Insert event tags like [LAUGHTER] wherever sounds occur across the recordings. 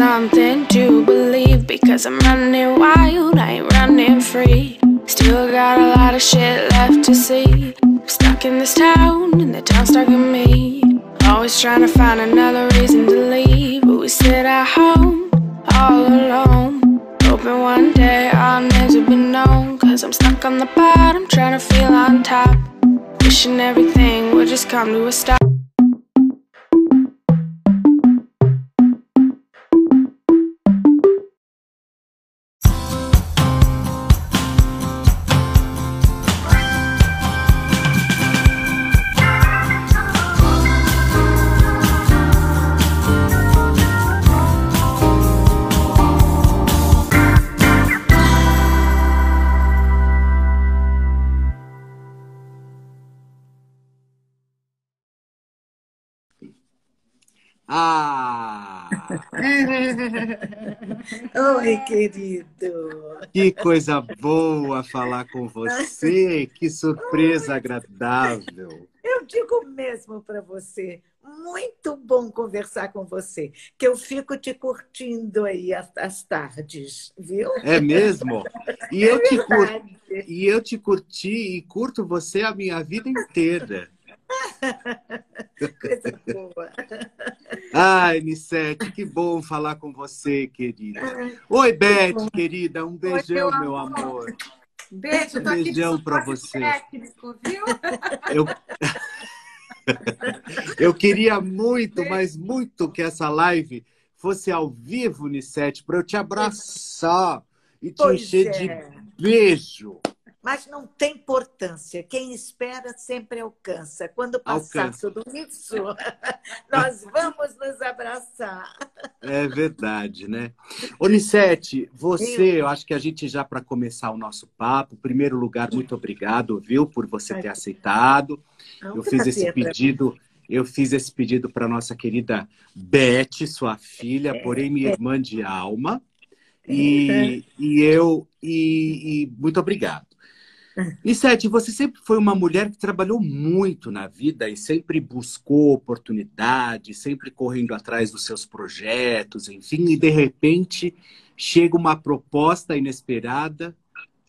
something to believe because I'm running wild, I ain't running free. Still got a lot of shit left to see. I'm stuck in this town, and the town's stuck in me. Always trying to find another reason to leave, but we sit at home all alone. Hoping one day our names will be known. Cause I'm stuck on the bottom, trying to feel on top. Wishing everything would just come to a stop. [LAUGHS] Oi, querido. Que coisa boa falar com você. Que surpresa agradável. Eu digo mesmo para você, muito bom conversar com você, que eu fico te curtindo aí às tardes, viu? É mesmo? E eu, é te cur... e eu te curti e curto você a minha vida inteira. [LAUGHS] Coisa boa. Ai, Nissete, que bom falar com você, querida. Oi, Beth, querida, um beijão, Oi, meu amor. amor. Beijo, um beijão para você. Técnico, viu? Eu... [LAUGHS] Eu queria muito, mas muito que essa live fosse ao vivo, Nissete, para eu te abraçar e te pois encher é. de beijo. Mas não tem importância. Quem espera sempre alcança. Quando passar alcança. tudo isso, [LAUGHS] nós vamos nos abraçar. É verdade, né? Onicete, você, eu... eu acho que a gente já para começar o nosso papo, em primeiro lugar, muito obrigado, viu, por você ter aceitado. Não, eu fiz esse pedido. Eu fiz esse pedido para nossa querida Beth, sua filha, é, porém minha é. irmã de alma. E, é. e eu e, e muito obrigado. E Sete, você sempre foi uma mulher que trabalhou muito na vida e sempre buscou oportunidade, sempre correndo atrás dos seus projetos, enfim, e de repente chega uma proposta inesperada,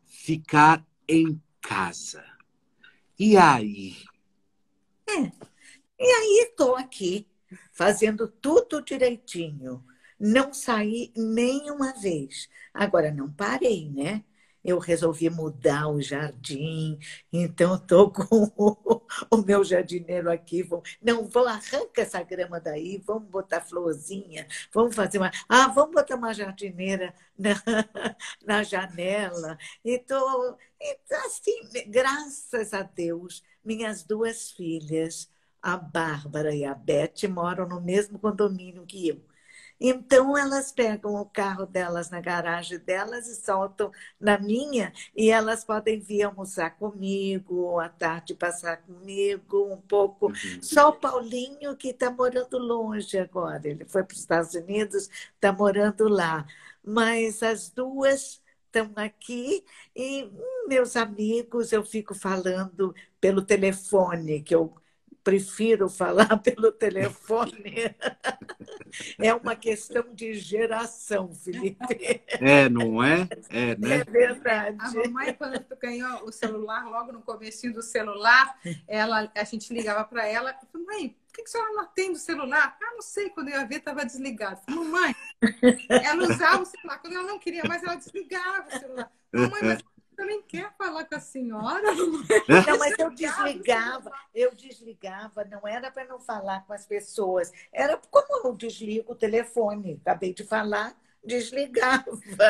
ficar em casa. E aí? É. E aí estou aqui, fazendo tudo direitinho. Não saí nenhuma vez. Agora, não parei, né? Eu resolvi mudar o jardim, então estou [LAUGHS] com o, o, meu jardineiro aqui. Vou, não, vou arranca essa grama daí, vamos botar florzinha, vamos fazer uma. Ah, vamos botar uma jardineira [LAUGHS] na, na janela. Então, assim, graças a Deus, minhas duas filhas, a Bárbara e a Beth, moram no mesmo condomínio que eu. Então, elas pegam o carro delas na garagem delas e soltam na minha, e elas podem vir almoçar comigo, à tarde passar comigo um pouco. Uhum. Só o Paulinho, que está morando longe agora, ele foi para os Estados Unidos, está morando lá. Mas as duas estão aqui e hum, meus amigos eu fico falando pelo telefone que eu prefiro falar [LAUGHS] pelo telefone. É uma questão de geração, Felipe. É, não é? É, né? É verdade. A mamãe, quando ganhou o celular, logo no começo do celular, ela, a gente ligava para ela e falou, mãe, por que, que a senhora não atende o celular? Ah, não sei, quando eu ia ver, estava desligado. Falei, mamãe, ela usava o celular, quando ela não queria mais, ela desligava o celular. Mamãe, mas nem quer falar com a senhora. Não, mas eu desligava, eu desligava, não era para não falar com as pessoas, era como eu desligo o telefone, acabei de falar, desligava.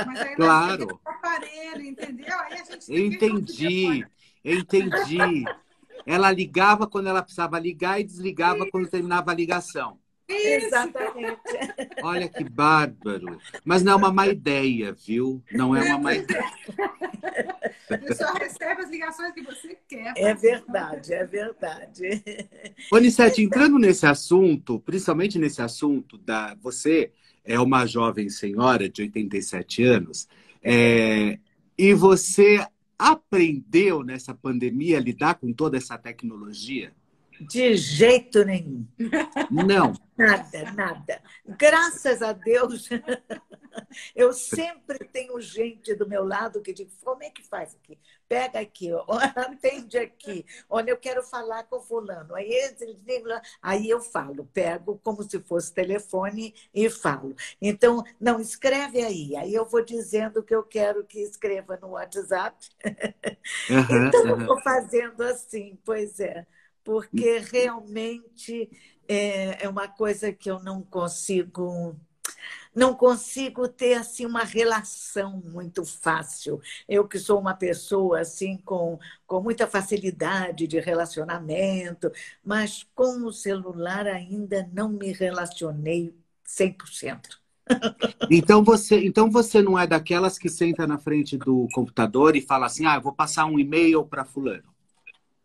Mas aí claro. O aparelho, entendeu? Aí a gente entendi, entendi. Ela ligava quando ela precisava ligar e desligava quando terminava a ligação. Exatamente. Olha que bárbaro. Mas não é uma má ideia, viu? Não é uma má ideia. A pessoa recebe as ligações que você quer. É verdade, é verdade. Onicete, entrando nesse assunto, principalmente nesse assunto da. Você é uma jovem senhora de 87 anos, é, e você aprendeu nessa pandemia a lidar com toda essa tecnologia? De jeito nenhum. Não. Nada, nada. Graças a Deus, [LAUGHS] eu sempre tenho gente do meu lado que diz: como é que faz aqui? Pega aqui, [LAUGHS] atende aqui. Olha, eu quero falar com fulano. Aí, aí eu falo, pego como se fosse telefone e falo. Então, não, escreve aí. Aí eu vou dizendo o que eu quero que escreva no WhatsApp. [LAUGHS] Uhum, então, uhum. eu vou fazendo assim, pois é porque realmente é, é uma coisa que eu não consigo não consigo ter assim uma relação muito fácil. Eu que sou uma pessoa assim com, com muita facilidade de relacionamento, mas com o celular ainda não me relacionei 100%. Então você, então você não é daquelas que senta na frente do computador e fala assim: "Ah, eu vou passar um e-mail para fulano".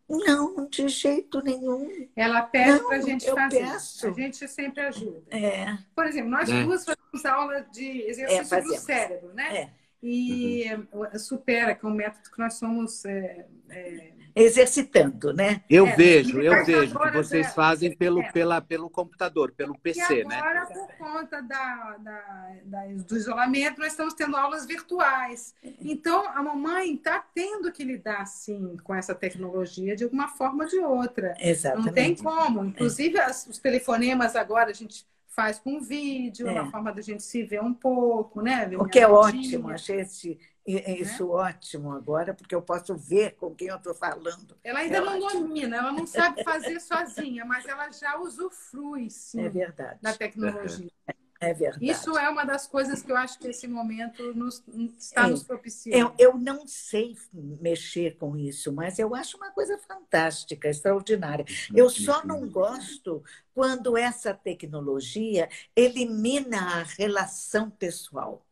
Não, de jeito nenhum. Ela pede para a gente fazer. Peço. A gente sempre ajuda. É. Por exemplo, nós é. duas fazemos aula de exercício é, do cérebro, né? É. E uhum. supera, que é um método que nós somos é, é exercitando, né? Eu é, vejo, eu vejo que vocês fazem pelo, é. pela, pelo computador, pelo PC, e né? agora, por conta da, da, da, do isolamento, nós estamos tendo aulas virtuais. Então, a mamãe está tendo que lidar, sim, com essa tecnologia de uma forma ou de outra. Exatamente. Não tem como. Inclusive, as, os telefonemas agora, a gente faz com vídeo, é. uma forma da gente se ver um pouco, né? o que é ótimo, achei esse, isso né? ótimo agora, porque eu posso ver com quem eu estou falando. Ela ainda é não ótimo. domina, ela não sabe fazer sozinha, mas ela já usufrui, sim, é verdade. da tecnologia. É verdade. Isso é uma das coisas que eu acho que esse momento nos, está é, nos propiciando. Eu, eu não sei mexer com isso, mas eu acho uma coisa fantástica, extraordinária. Eu só não gosto quando essa tecnologia elimina a relação pessoal.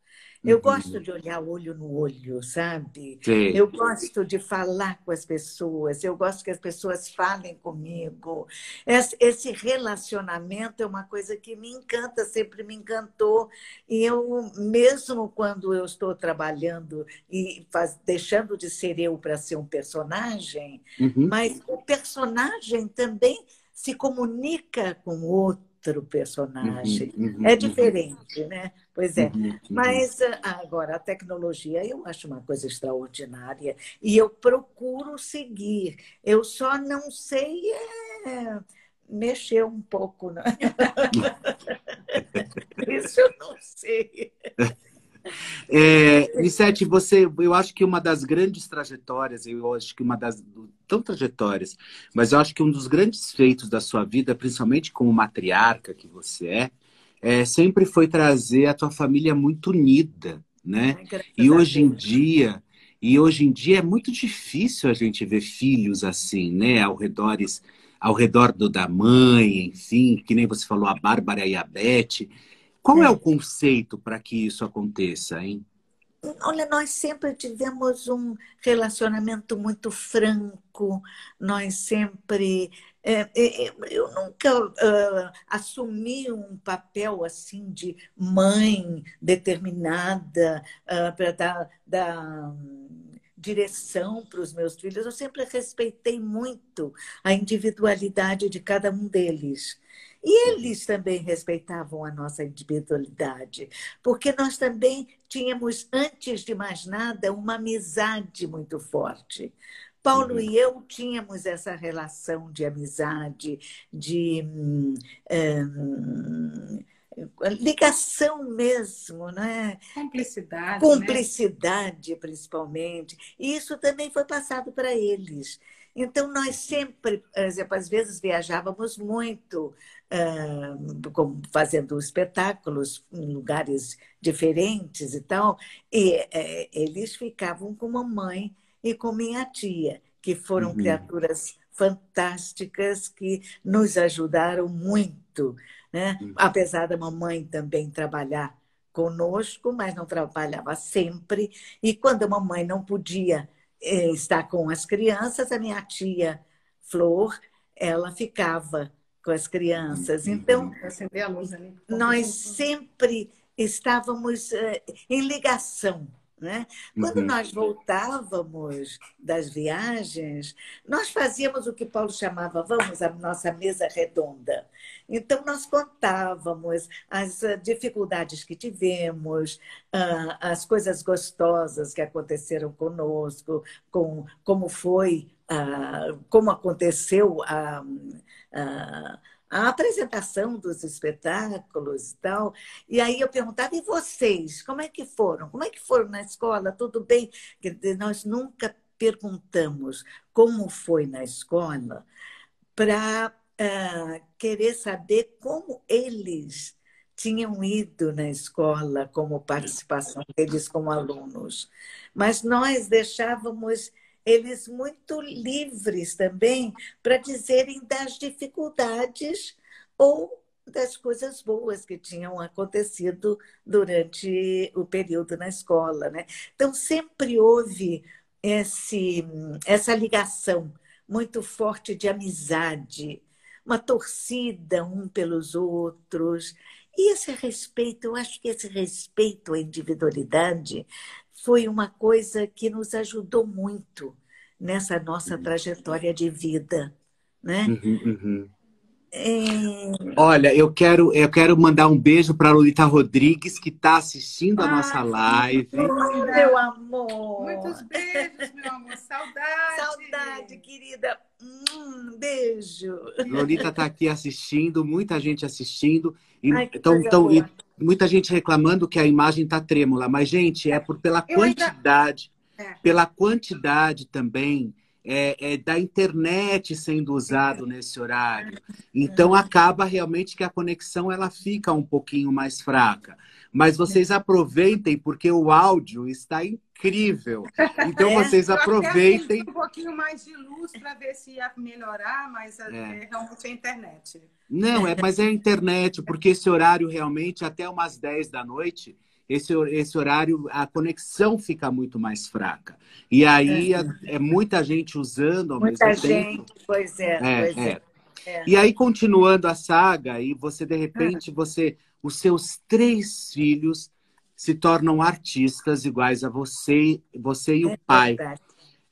Eu uhum. gosto de olhar olho no olho, sabe? Sim. Eu gosto de falar com as pessoas, eu gosto que as pessoas falem comigo. Esse relacionamento é uma coisa que me encanta, sempre me encantou. E eu, mesmo quando eu estou trabalhando e faz, deixando de ser eu para ser um personagem, uhum. mas o personagem também se comunica com o outro outro personagem. Uhum, uhum, é uhum. diferente, uhum. né? Pois é. Uhum, uhum, Mas ah, agora, a tecnologia eu acho uma coisa extraordinária e eu procuro seguir. Eu só não sei é, mexer um pouco. Né? [LAUGHS] Isso eu não sei. [LAUGHS] É, Lissete, você, eu acho que uma das grandes trajetórias, eu acho que uma das tão trajetórias, mas eu acho que um dos grandes feitos da sua vida, principalmente como matriarca que você é, é sempre foi trazer a tua família muito unida, né? e hoje em dia, e hoje em dia é muito difícil a gente ver filhos assim, né? Ao redor, ao redor do, da mãe, enfim, que nem você falou, a Bárbara e a Beth. Qual é, é o conceito para que isso aconteça, hein? Olha, nós sempre tivemos um relacionamento muito franco, nós sempre. É, é, é eu nunca uh, assumi um papel assim de mãe determinada uh, para dar, dar direção para os meus filhos. Eu sempre respeitei muito a individualidade de cada um deles. E eles também respeitavam a nossa individualidade, porque nós também tínhamos, antes de mais nada, uma amizade muito forte. Paulo uhum. e eu tínhamos essa relação de amizade, de hum, hum, ligação mesmo, né? Cumplicidade. Cumplicidade, né? principalmente. E isso também foi passado para eles. Então, nós sempre, por exemplo, às vezes viajávamos muito, fazendo espetáculos em lugares diferentes e tal, e uh, eles ficavam com mamãe e com minha tia, que foram uhum. criaturas fantásticas que nos ajudaram muito, né? Uhum. Apesar da mamãe também trabalhar conosco, mas não trabalhava sempre, e quando a mamãe não podia é, estar com as crianças, a minha tia Flor, ela ficava com as crianças. Uhum. Então, nós sempre estávamos é, em ligação Né? Quando uhum. nós voltávamos das viagens, nós fazíamos o que Paulo chamava, vamos, a nossa mesa redonda. Então, nós contávamos as ah, dificuldades que tivemos, ah, as coisas gostosas que aconteceram conosco, com, como foi, ah, como aconteceu a a apresentação dos espetáculos e tal. E aí eu perguntava, e vocês, como é que foram? Como é que foram na escola? Tudo bem? Nós nunca perguntamos como foi na escola para uh, ah, querer saber como eles tinham ido na escola, como participação deles como alunos. Mas nós deixávamos eles muito livres também para dizerem das dificuldades ou das coisas boas que tinham acontecido durante o período na escola. Né? Então, sempre houve esse, essa ligação muito forte de amizade, uma torcida um pelos outros. E esse respeito, eu acho que esse respeito à individualidade foi uma coisa que nos ajudou muito nessa nossa uhum. trajetória de vida, né? Uhum, uhum. É... Olha, eu quero, eu quero mandar um beijo para a Lolita Rodrigues, que está assistindo a nossa live. Meu amor! Muitos beijos, meu amor. Saudade! Saudade, querida. Um beijo. Lolita está aqui assistindo, muita gente assistindo. E, Ai, então, então e, muita gente reclamando que a imagem está trêmula. Mas, gente, é por pela eu quantidade, ainda... é. pela quantidade também é, é, da internet sendo usado nesse horário. Então acaba realmente que a conexão ela fica um pouquinho mais fraca. Mas vocês aproveitem porque o áudio está incrível. Então é, vocês aproveitem. Um pouquinho mais de luz para ver se ia melhorar, mas é, é. realmente a internet. Não, é, mas é a internet, porque esse horário realmente até umas 10 da noite esse, esse horário a conexão fica muito mais fraca. E aí é, é muita gente usando ao muita mesmo gente, tempo. Pois é, é, pois é. é. E aí, continuando a saga, e você, de repente, você, os seus três filhos se tornam artistas iguais a você, você e o é pai.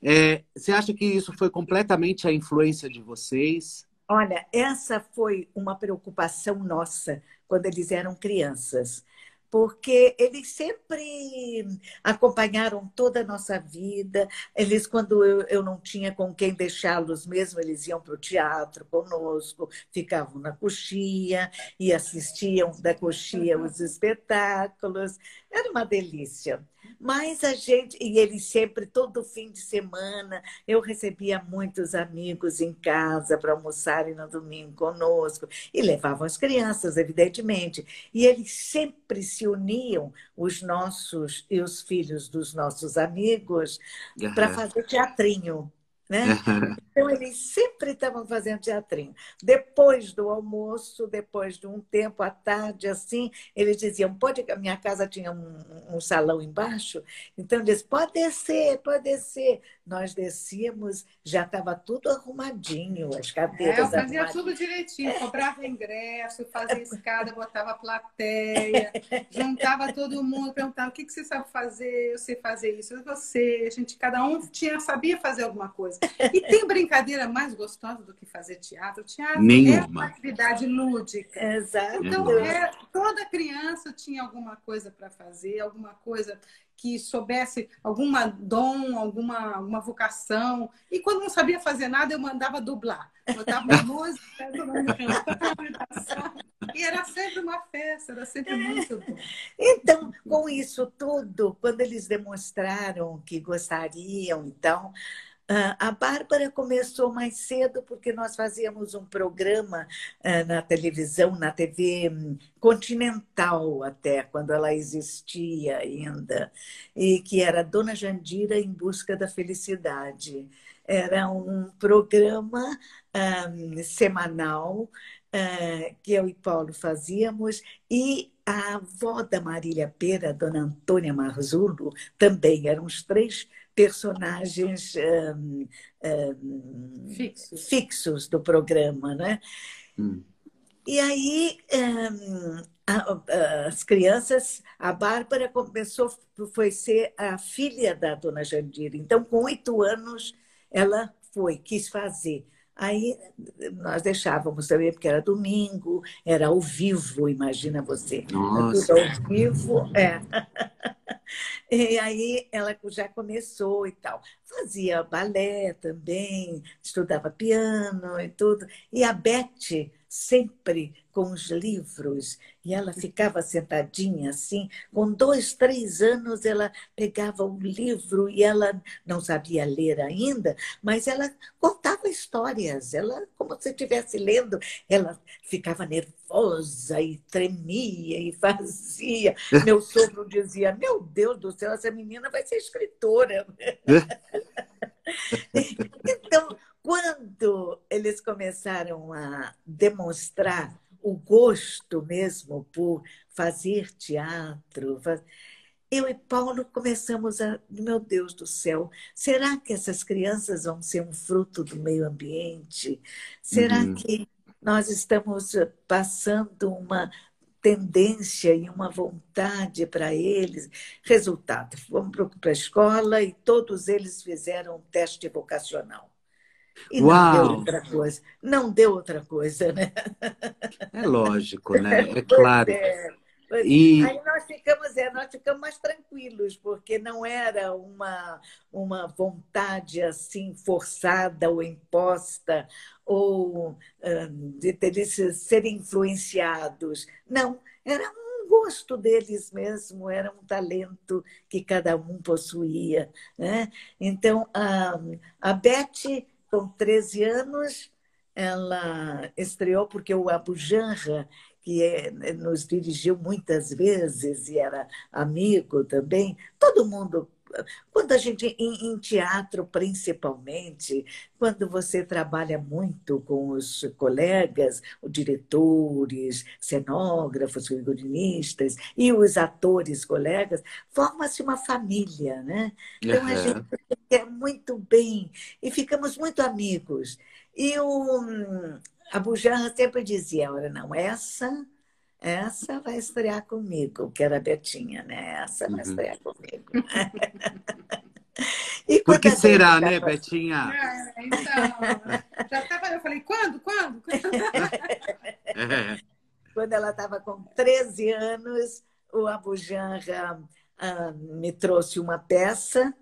É, você acha que isso foi completamente a influência de vocês? Olha, essa foi uma preocupação nossa quando eles eram crianças porque eles sempre acompanharam toda a nossa vida. Eles, quando eu, eu não tinha com quem deixá-los mesmo, eles iam para o teatro conosco, ficavam na coxia e assistiam da coxia os espetáculos. Era uma delícia. Mas a gente, e ele sempre, todo fim de semana, eu recebia muitos amigos em casa para almoçarem no domingo conosco, e levavam as crianças, evidentemente. E eles sempre se uniam, os nossos e os filhos dos nossos amigos, uhum. para fazer teatrinho. Né? [LAUGHS] Então, eles sempre estavam fazendo teatrinho. Depois do almoço, depois de um tempo à tarde, assim, eles diziam: pode. A minha casa tinha um, um salão embaixo, então eles pode descer, pode descer. Nós descíamos, já estava tudo arrumadinho, as cadeiras. É, eu fazia tudo direitinho, é. comprava ingresso, fazia [LAUGHS] escada, botava plateia, juntava todo mundo, perguntava o que, que você sabe fazer, eu sei fazer isso, você, a gente, cada um tinha, sabia fazer alguma coisa. E tem brincadeira mais gostosa do que fazer teatro? Teatro Nenhuma. é uma atividade lúdica. Exato. Então, é, toda criança tinha alguma coisa para fazer, alguma coisa que soubesse alguma dom, alguma uma vocação. E quando não sabia fazer nada, eu mandava dublar. Botava música, e era sempre uma festa, era sempre muito bom. Então, com isso tudo, quando eles demonstraram que gostariam, então, a Bárbara começou mais cedo porque nós fazíamos um programa ah, na televisão, na TV hum, Continental até, quando ela existia ainda, e que era Dona Jandira em Busca da Felicidade. Era um programa um, semanal uh, que eu e Paulo fazíamos, e a avó da Marília Pera, Dona Antônia Marzulo, também eram os três personagens um, um, fixos. fixos. do programa, né? Hum. E aí um, as crianças, a Bárbara começou, foi ser a filha da dona Jandira. Então, com oito anos, ela foi, quis fazer. Aí nós deixávamos também, porque era domingo, era ao vivo, imagina você. Nossa. Tudo ao vivo, é. [LAUGHS] E aí ela já começou e tal. Fazia balé também, estudava piano e tudo. E a Beth sempre com os livros. E ela ficava sentadinha assim, com dois, três anos, ela pegava o livro e ela não sabia ler ainda, mas ela contava histórias. Ela, como se estivesse lendo, ela ficava nervosa e tremia e fazia. Meu sogro dizia: Meu Deus do céu, essa menina vai ser escritora. [LAUGHS] então, quando eles começaram a demonstrar o gosto mesmo por fazer teatro. Eu e Paulo começamos a, meu Deus do céu, será que essas crianças vão ser um fruto do meio ambiente? Será uhum. que nós estamos passando uma tendência e uma vontade para eles? Resultado, fomos para a escola e todos eles fizeram um teste vocacional. E Uau. não deu outra coisa. Não deu outra coisa, né? É lógico, né? [LAUGHS] É claro. É. E... Aí nós ficamos, é, nós ficamos mais tranquilos, porque não era uma, uma vontade assim forçada ou imposta, ou de, de serem influenciados. Não, era um gosto deles mesmo, era um talento que cada um possuía. Né? Então, a, a Beth com 13 anos, ela estreou porque o Abu Janra, que é, nos dirigiu muitas vezes e era amigo também, todo mundo quando a gente, em, em, teatro principalmente, quando você trabalha muito com os colegas, os diretores, cenógrafos, figurinistas e os atores colegas, forma-se uma família, né? Então uhum. a gente quer muito bem e ficamos muito amigos. E o a Bujanra sempre dizia, olha, não, essa essa vai estrear comigo, que era a Betinha, né? Essa vai uhum. estrear comigo. [LAUGHS] e Por que será, né. Betinha? É, então, já tava, eu falei, quando, quando? [LAUGHS] Quando ela estava com 13 anos, o Abu Janra ah, me trouxe uma peça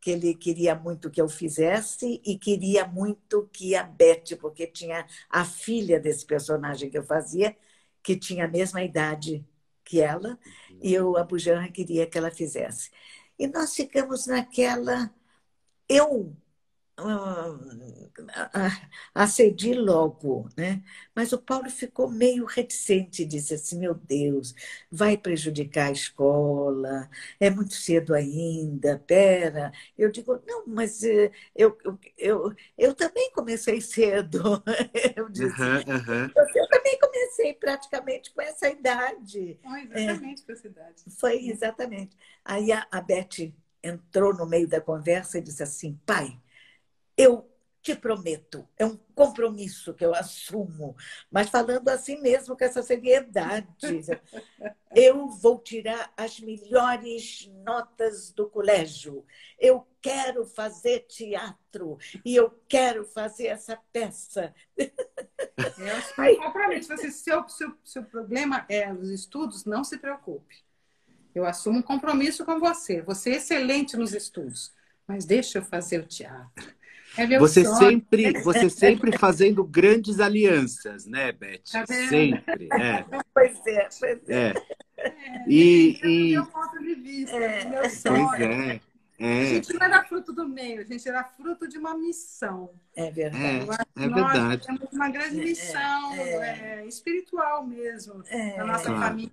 que ele queria muito que eu fizesse e queria muito que a Beth, porque tinha a filha desse personagem que eu fazia, que tinha a mesma idade que ela, e o Abu Janra queria que ela fizesse. E nós ficamos naquela. Eu acedi logo, né? Mas o Paulo ficou meio reticente, disse assim: meu Deus, vai prejudicar a escola, é muito cedo ainda, pera. Eu digo: não, mas eh, eu, eu, eu, eu também comecei cedo. [LAUGHS] Eu disse: uhum, uhum. eu também comecei praticamente com essa idade. Foi exatamente é, com essa idade. Foi exatamente. Aí a, a Beth entrou no meio da conversa e disse assim: pai eu te prometo, é um compromisso que eu assumo, mas falando assim mesmo com essa seriedade. [LAUGHS] Eu vou tirar as melhores notas do colégio. Eu quero fazer teatro e eu quero fazer essa peça. [LAUGHS] Eu assumo compromisso. Você, seu, seu, seu problema é os estudos, não se preocupe. Eu assumo um compromisso com você. Você é excelente nos estudos, mas deixa eu fazer o teatro. É você sonho. sempre, você sempre fazendo grandes alianças, né, Beth? Tá sempre. É. Pois é, pois é. é. E, e... meu ponto de vista, é. meu sonho. Pois é. É. A gente não era fruto do meio, a gente era fruto de uma missão. É verdade. É, é verdade. Nós temos uma grande é, missão é, espiritual mesmo, é, nossa claro. família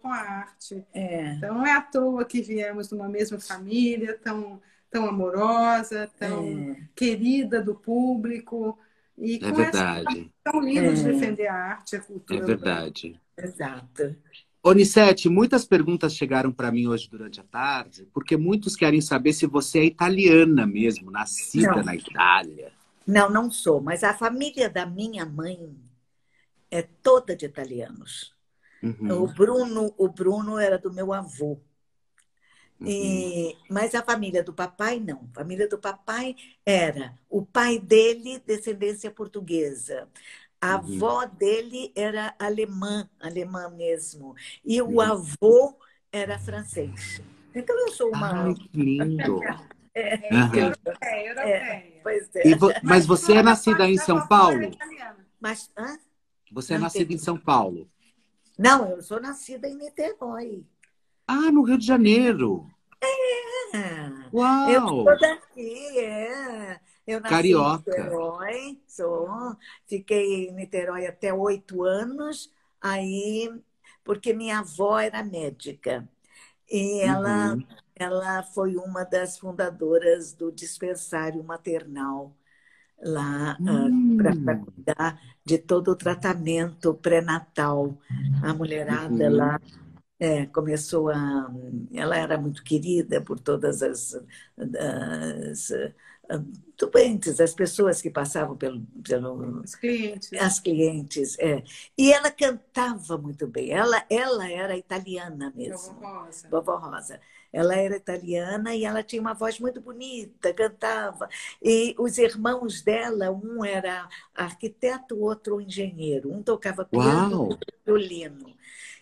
com a arte. Então não é à toa que viemos de uma mesma família, tão tão amorosa, tão é. querida do público. E é com é verdade. tão lindo é. de defender a arte, a cultura. É verdade. Exato. Onicete, muitas perguntas chegaram para mim hoje durante a tarde, porque muitos querem saber se você é italiana mesmo, nascida não. na Itália. Não, não sou, mas a família da minha mãe é toda de italianos. Uhum. O Bruno, o Bruno era do meu avô. E, uhum. mas a família do papai não. A família do papai era o pai dele, descendência portuguesa. A uhum. avó dele era alemã, alemã mesmo. E o uhum. avô era francês. Então eu sou uma. Ai, que lindo! [LAUGHS] É, uhum. europeia, europeia. É, é. Vo... Mas você é nascida em São Paulo? Mas, hã? Você é nascida em São Paulo? Não, eu sou nascida em Niterói. Ah, no Rio de Janeiro. É. Uau! Eu sou daqui, é. Eu nasci Carioca. em Niterói, sou. Fiquei em Niterói até oito anos, aí, porque minha avó era médica. E ela, uhum. ela foi uma das fundadoras do dispensário maternal lá ah, hum. uh, para cuidar de todo o tratamento pré-natal. A mulherada uhum. lá é, começou a. Ela era muito querida por todas as, as doentes, as pessoas que passavam pelo. pelo Os clientes. As clientes, é. E ela cantava muito bem. Ela, ela era italiana mesmo. Vovó Rosa. Vovó Rosa. Ela era italiana e ela tinha uma voz muito bonita, cantava. E os irmãos dela, um era arquiteto, o outro engenheiro. Um tocava piano, outro violino.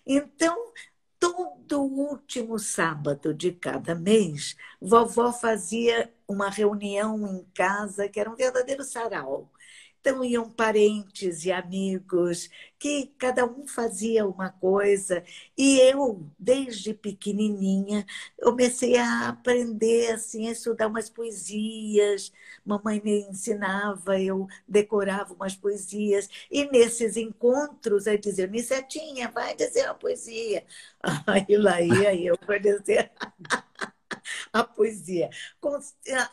Então, todo último sábado de cada mês, vovó fazia uma reunião em casa que era um verdadeiro sarau. Então iam parentes e amigos, que cada um fazia uma coisa. E eu, desde pequenininha, comecei a aprender assim, a estudar umas poesias. Mamãe me ensinava, eu decorava umas poesias. E nesses encontros, aí dizia, Nissetinha, vai dizer uma poesia. [LAUGHS] Aí lá ia eu para dizer [LAUGHS] a poesia.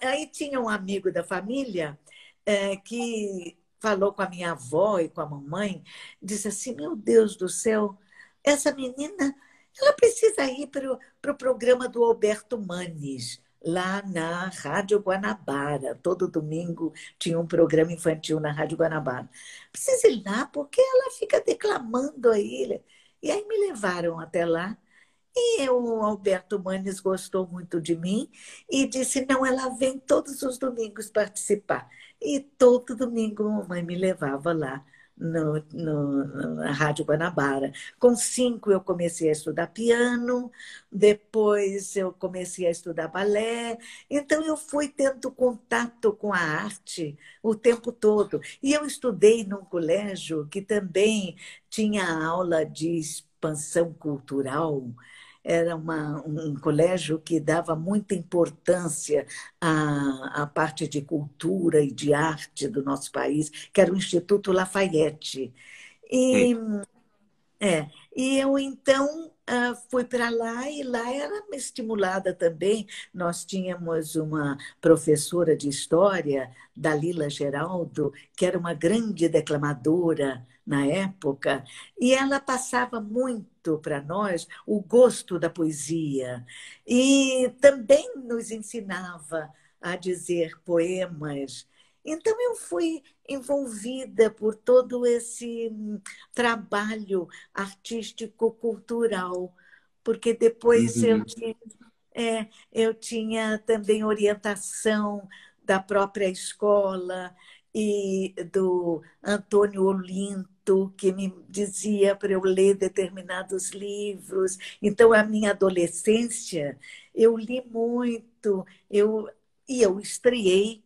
Aí tinha um amigo da família é, que falou com a minha avó e com a mamãe, disse assim: Meu Deus do céu, essa menina ela precisa ir para o pro programa do Alberto Manes, lá na Rádio Guanabara. Todo domingo tinha um programa infantil na Rádio Guanabara. Precisa ir lá porque ela fica declamando aí. E aí me levaram até lá. E o Alberto Manes gostou muito de mim e disse: não, ela vem todos os domingos participar. E todo domingo a mamãe me levava lá no, no, na Rádio Guanabara. Com cinco eu comecei a estudar piano, depois eu comecei a estudar balé. Então eu fui tendo contato com a arte o tempo todo. E eu estudei num colégio que também tinha aula de expansão cultural era uma, um colégio que dava muita importância à, à parte de cultura e de arte do nosso país, que era o Instituto Lafayette. E, é, e eu, então, Uh, fui para lá e lá era estimulada também. Nós tínhamos uma professora de história, Dalila Geraldo, que era uma grande declamadora na época, e ela passava muito para nós o gosto da poesia e também nos ensinava a dizer poemas. Então eu fui envolvida por todo esse trabalho artístico-cultural, porque depois uhum. eu, tinha, é, eu tinha também orientação da própria escola e do Antônio Olinto, que me dizia para eu ler determinados livros. Então, a minha adolescência, eu li muito, eu, e eu estreiei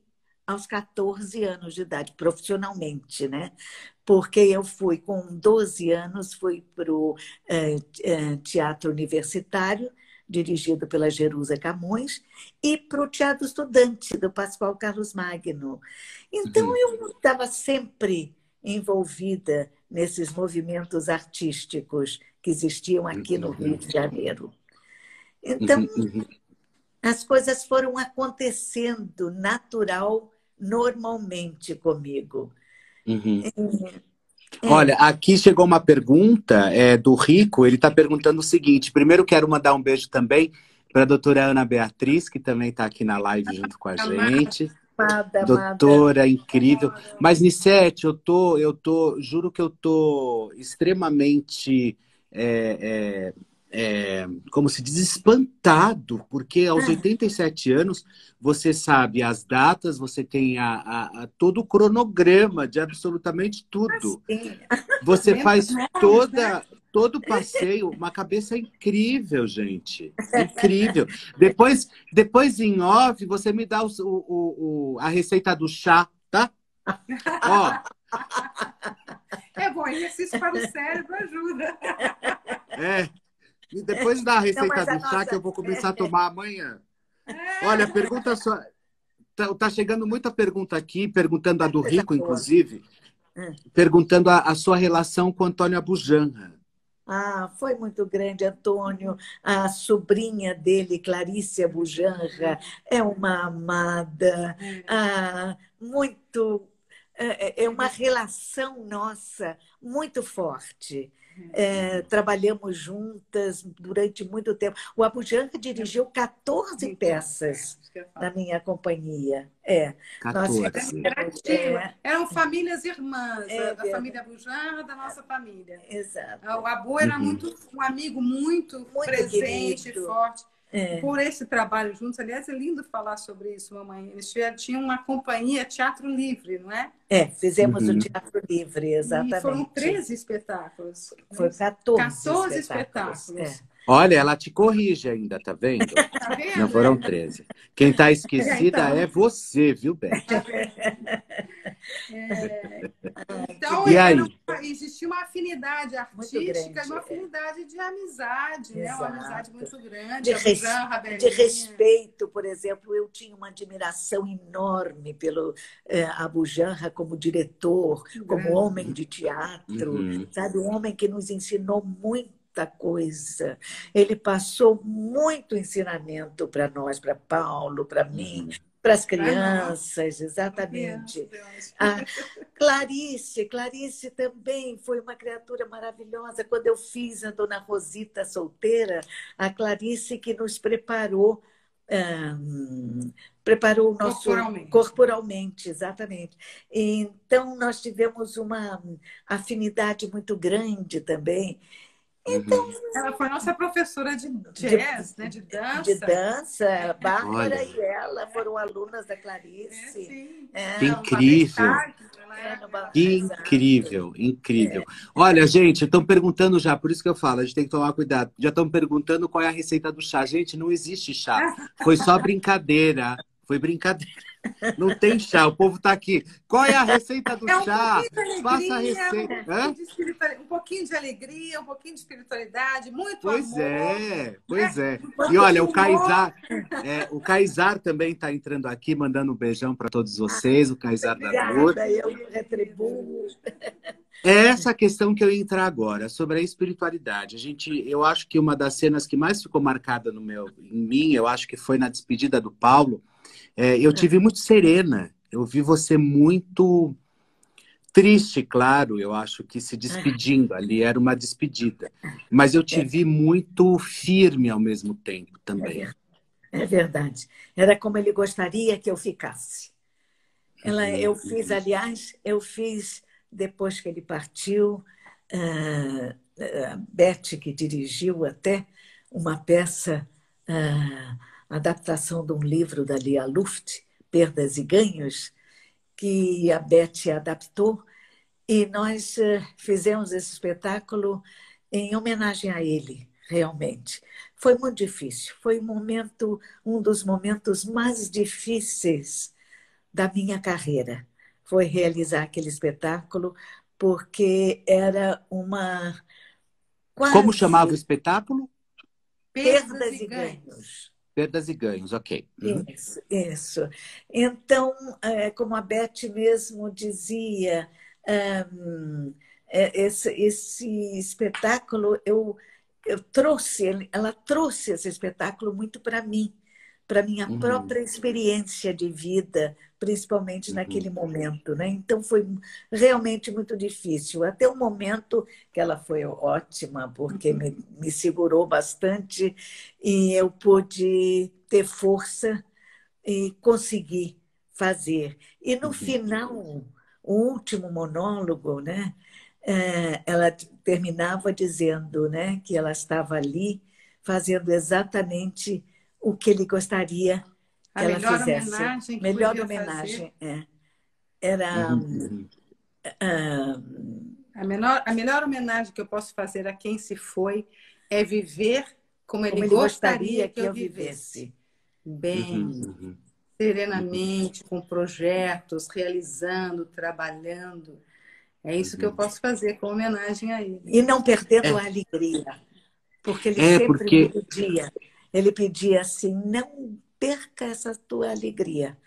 aos 14 anos de idade, profissionalmente, né? Porque eu fui com 12 anos, fui para o é, é, Teatro Universitário, dirigido pela Jerusa Camões, e para o Teatro Estudante, do Pascoal Carlos Magno. Então, uhum. eu estava sempre envolvida nesses movimentos artísticos que existiam aqui no Rio de Janeiro. Então, uhum, uhum. as coisas foram acontecendo natural, normalmente comigo. Uhum. É, Olha, aqui chegou uma pergunta é, do Rico. Ele está perguntando o seguinte: primeiro, quero mandar um beijo também para a doutora Ana Beatriz, que também está aqui na live junto com a gente. Amada, Doutora, amada. incrível. Mas, Nissete, eu tô, eu tô, juro que eu tô extremamente é, é, como se diz, espantado, porque aos 87 ah. anos você sabe as datas, você tem a, a, a todo o cronograma de absolutamente tudo. Você [LAUGHS] faz toda, todo o passeio, uma cabeça incrível, gente. [LAUGHS] Incrível. Depois, depois em off, você me dá o, o, o a receita do chá, tá? Ó. É bom, exercício para o cérebro ajuda. É. E depois da receita do chá nossa... que eu vou começar a tomar amanhã. É. Olha, pergunta só. Tá, tá, chegando muita pergunta aqui, perguntando a do Rico, inclusive, hum. perguntando a, a, sua relação com Antônio Abujanra. Ah, foi muito grande, Antônio. A sobrinha dele, Clarice Abujanra, é uma amada, hum. ah, muito. É, é uma relação nossa muito forte. É, trabalhamos juntas durante muito tempo. O Abujanra dirigiu 14 peças na minha companhia. É. 14. Nós é, eram famílias irmãs, é, da família Abujanra, da nossa família. Exato. O Abu era uhum. muito um amigo muito, muito presente, querido. forte. É. Por esse trabalho juntos, aliás, é lindo falar sobre isso, mamãe. Eles tinham uma companhia Teatro Livre, não é? É, fizemos uhum. o Teatro Livre, exatamente. E foram 13 espetáculos. Foi 14, 14 espetáculos. espetáculos. É. Olha, ela te corrige ainda, tá vendo? [LAUGHS] Tá vendo? Não foram 13. Quem tá [LAUGHS] esquecida então... é você, viu, Beth? É... Então, e aí? existia uma afinidade artística e uma afinidade de amizade, né? Uma amizade muito grande. De, res... de, respeito, por exemplo, eu tinha uma admiração enorme pelo eh, Abu Janra como diretor, como homem de teatro, uhum. sabe? Um homem que nos ensinou muito muita coisa. Ele passou muito ensinamento para nós, para Paulo, para mim, uhum. Para as crianças, exatamente. A Clarice, Clarice também foi uma criatura maravilhosa. Quando eu fiz a Dona Rosita solteira, a Clarice que nos preparou um, preparou o nosso corporalmente. corporalmente, exatamente. Então nós tivemos uma afinidade muito grande também. Então, uhum. ela foi nossa professora de jazz, de, né? de dança. De dança. Bárbara Olha. e ela foram alunas da Clarice. É, é, incrível. Incrível, incrível. É. Olha, gente, estão perguntando já, por isso que eu falo, a gente tem que tomar cuidado. Já estão perguntando qual é a receita do chá. Gente, não existe chá. Foi só brincadeira. Foi brincadeira. Não tem chá, o povo está aqui. Qual é a receita do é um chá? Faça a receita. Um pouquinho, um pouquinho, de alegria, um pouquinho de espiritualidade, muito pois amor. É, pois né? é. Um e olha, o Caizar, é, o Caizar também está entrando aqui, mandando um beijão para todos vocês, o Caizar da Dor. Eu retribuo. É essa questão que eu ia entrar agora, sobre a espiritualidade. A gente, eu acho que uma das cenas que mais ficou marcada no meu, em mim, eu acho que foi na despedida do Paulo, é, eu tive muito serena. Eu vi você muito triste, claro, eu acho que se despedindo ali, era uma despedida. Mas eu te vi muito firme ao mesmo tempo também. É verdade. Era como ele gostaria que eu ficasse. Ela, uhum, eu fiz, uhum. aliás, eu fiz, depois que ele partiu, uh, uh, Beth, que dirigiu até uma peça. Adaptação de um livro da Lia Luft, Perdas e Ganhos, que a Beth adaptou, e nós eh, fizemos esse espetáculo em homenagem a ele, realmente. Foi muito difícil, foi um momento, um dos momentos mais difíceis da minha carreira. Foi realizar aquele espetáculo, porque era uma. Quase... Como chamava o espetáculo? Perdas, Perdas e ganhos. ganhos. Perdas e ganhos, ok. Uhum. Isso, isso. Então, é, como a Beth mesmo dizia, um, é, esse, esse espetáculo, eu, eu trouxe, ela trouxe esse espetáculo muito para mim, para minha uhum. própria experiência de vida, principalmente uhum. naquele momento, né? Então foi realmente muito difícil. Até o momento que ela foi ótima, porque uhum. me, me segurou bastante e eu pude ter força e conseguir fazer. E no uhum. final, o último monólogo, né? é, ela terminava dizendo né, que ela estava ali fazendo exatamente o que ele gostaria que a ela melhor fizesse. Homenagem que melhor homenagem, é. Era. Uhum. Uh, a, menor, a melhor homenagem que eu posso fazer a quem se foi é viver como ele, como ele gostaria, gostaria que eu vivesse. Bem, Uhum. serenamente, com projetos, realizando, trabalhando. É isso que eu posso fazer com homenagem a ele. E não perdendo É. a alegria. Porque ele É, sempre porque- me pedia. Ele pedia assim: não perca essa tua alegria.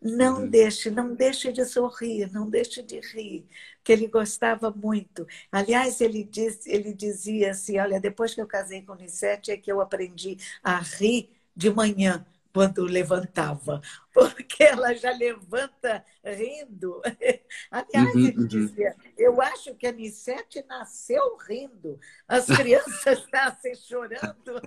Não Uhum. deixe, não deixe de sorrir, não deixe de rir, que ele gostava muito. Aliás, ele, diz, ele dizia assim: olha, depois que eu casei com o Nissete, é que eu aprendi a rir de manhã, quando levantava, [LAUGHS] porque ela já levanta rindo. [LAUGHS] Aliás, Uhum, ele uhum. dizia: eu acho que a Nissete nasceu rindo, as crianças [LAUGHS] nascem chorando.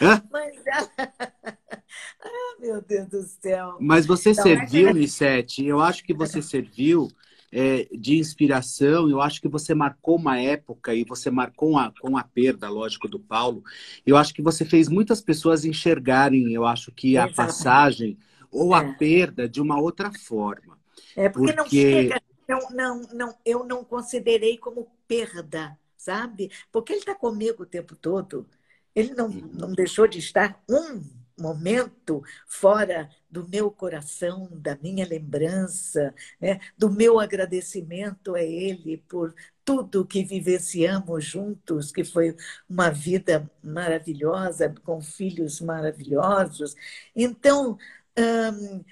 Hã? Mas ela. [LAUGHS] Ah, meu Deus do céu. Mas você Então, serviu, mas- Nissete, eu acho que você serviu é, de inspiração, eu acho que você marcou uma época e você marcou a, com a perda, lógico, do Paulo. Eu acho que você fez muitas pessoas enxergarem, eu acho que a Exatamente. passagem ou a É. perda de uma outra forma. É porque, não Porque- chega, não, não, não, eu não considerei como perda, sabe? Porque ele está comigo o tempo todo. Ele não, Uhum. não deixou de estar um momento fora do meu coração, da minha lembrança, né? do meu agradecimento a ele por tudo que vivenciamos juntos, que foi uma vida maravilhosa, com filhos maravilhosos. Então, hum,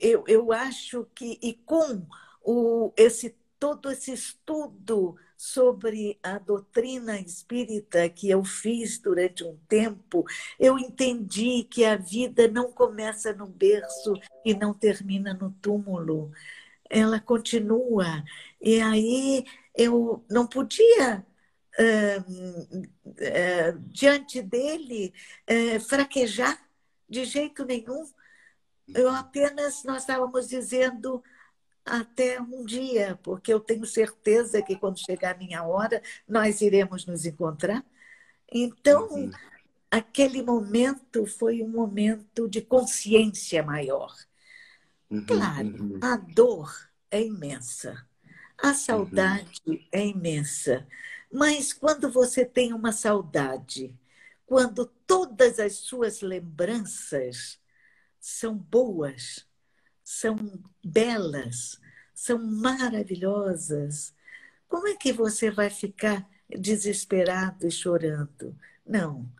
eu, eu acho que, e com o, esse, todo esse estudo sobre a doutrina espírita que eu fiz durante um tempo, eu entendi que a vida não começa no berço e não termina no túmulo. Ela continua. E aí eu não podia. hum, eh, diante dele, eh, fraquejar de jeito nenhum. Eu apenas, nós estávamos dizendo até um dia, porque eu tenho certeza que quando chegar a minha hora, nós iremos nos encontrar. Então, Uhum. aquele momento foi um momento de consciência maior. Uhum, Claro, uhum. a dor é imensa, a saudade é imensa, mas quando você tem uma saudade, quando todas as suas lembranças são boas, são belas, são maravilhosas, como é que você vai ficar desesperado e chorando? Não.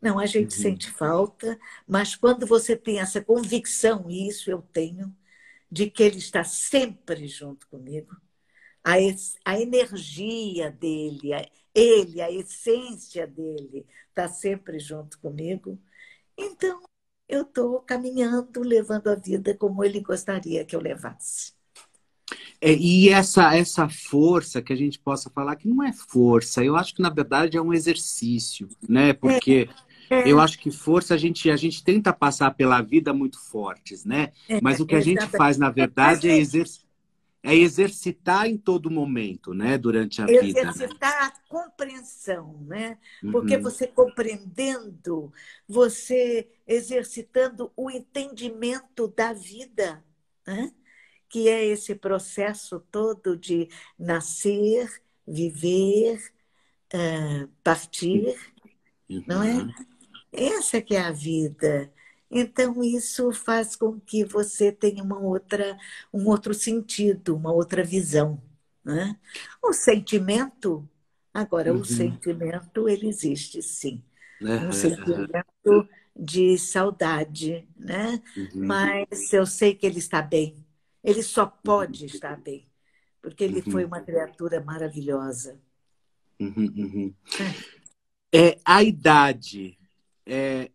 Não, a gente Uhum. sente falta, mas quando você tem essa convicção, e isso eu tenho, de que ele está sempre junto comigo, a, a energia dele, a- ele, a essência dele está sempre junto comigo, então eu estou caminhando, levando a vida como ele gostaria que eu levasse. É, e essa, essa força que a gente possa falar que não é força, eu acho que na verdade é um exercício, né? Porque É, eu acho que força a gente, a gente tenta passar pela vida muito fortes, né? Mas o que a gente faz, na verdade, é, exer é exercitar em todo momento, né? Durante a vida. né? exercitar a compreensão, né? Porque Uhum. você compreendendo, você exercitando o entendimento da vida, né? que é esse processo todo de nascer, viver, eh, partir, não é? Uhum. Essa que é a vida. Então, isso faz com que você tenha uma outra, um outro sentido, uma outra visão. Né? O sentimento, agora, Uhum. o sentimento, ele existe sim. Uhum. Um sentimento de saudade, né? Uhum. Mas eu sei que ele está bem. Ele só pode estar bem, porque ele Uhum. foi uma criatura maravilhosa. Uhum, uhum. É, a idade, é,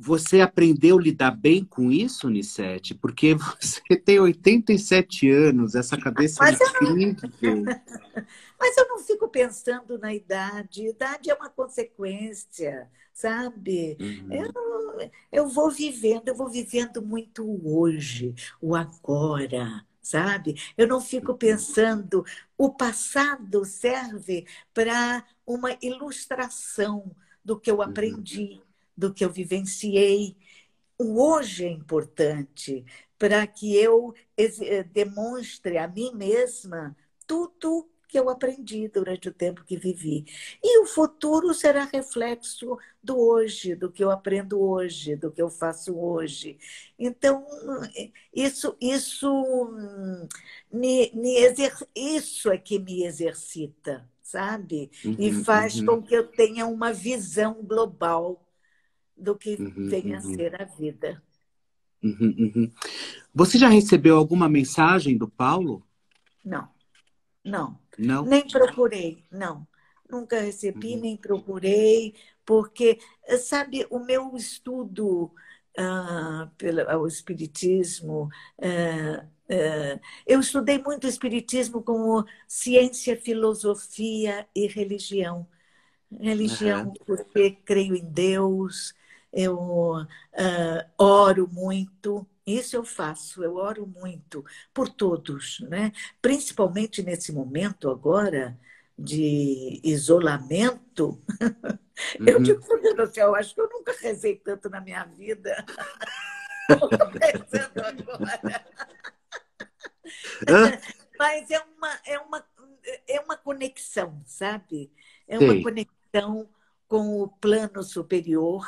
você aprendeu a lidar bem com isso, Nissete? Porque [LAUGHS] você tem 87 anos, essa cabeça é Mas eu incrível. [LAUGHS] Mas eu não fico pensando na idade. Idade é uma consequência, sabe? Uhum. Eu, eu vou vivendo, eu vou vivendo muito o hoje, o agora, sabe? Eu não fico pensando. O passado serve para uma ilustração do que eu aprendi, do que eu vivenciei. O hoje é importante para que eu eh, demonstre a mim mesma tudo que eu aprendi durante o tempo que vivi. E o futuro será reflexo do hoje, do que eu aprendo hoje, do que eu faço hoje. Então, isso, isso, me, me exer... isso é que me exercita, sabe? Uhum, e faz uhum. com que eu tenha uma visão global do que uhum, venha a uhum. ser a vida. Uhum, uhum. Você já recebeu alguma mensagem do Paulo? Não, não. Não? Nem procurei, não. Nunca recebi, uhum. nem procurei, porque, sabe, o meu estudo uh, pelo o Espiritismo, uh, uh, eu estudei muito Espiritismo como ciência, filosofia e religião. Religião, uhum. porque creio em Deus, eu oro muito, isso eu faço, eu oro muito por todos, né? principalmente nesse momento agora de isolamento. [LAUGHS] Uhum. Eu digo, meu Deus do céu, acho que eu nunca rezei tanto na minha vida. [LAUGHS] Pensando agora. [LAUGHS] Mas é uma, é, uma, é uma conexão, sabe? É uma Sim. conexão com o plano superior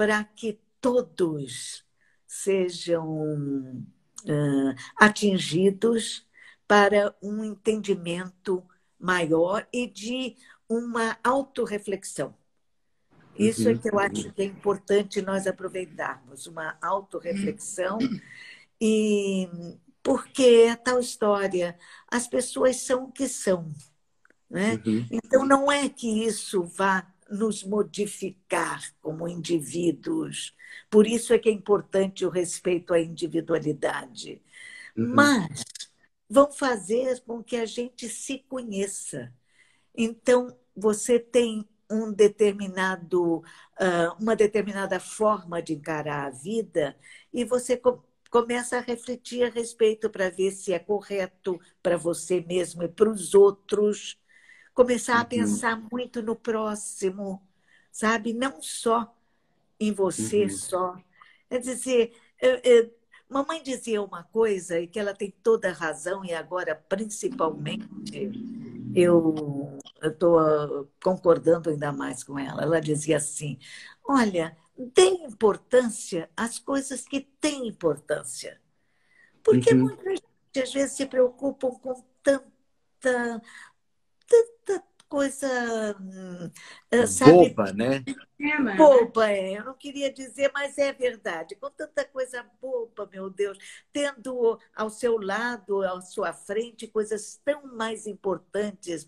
para que todos sejam uh, atingidos para um entendimento maior e de uma autorreflexão. Isso uhum. é que eu acho que é importante nós aproveitarmos, uma autorreflexão. E porque é tal história, as pessoas são o que são. Né? Uhum. Então, não é que isso vá nos modificar como indivíduos. Por isso é que é importante o respeito à individualidade. Uhum. Mas vão fazer com que a gente se conheça. Então, você tem um determinado, uma determinada forma de encarar a vida e você começa a refletir a respeito para ver se é correto para você mesmo e para os outros começar uhum. a pensar muito no próximo, sabe? Não só em você uhum. só. É dizer, eu, eu, mamãe dizia uma coisa e que ela tem toda a razão, e agora, principalmente, eu estou concordando ainda mais com ela. Ela dizia assim: olha, dê importância às coisas que têm importância. Porque uhum. muita gente às vezes se preocupam com tanta tanta coisa. Eh, sabe? Boba, né? É, boba, é. Eu não queria dizer, mas é verdade. Com tanta coisa boba, meu Deus, tendo ao seu lado, à sua frente, coisas tão mais importantes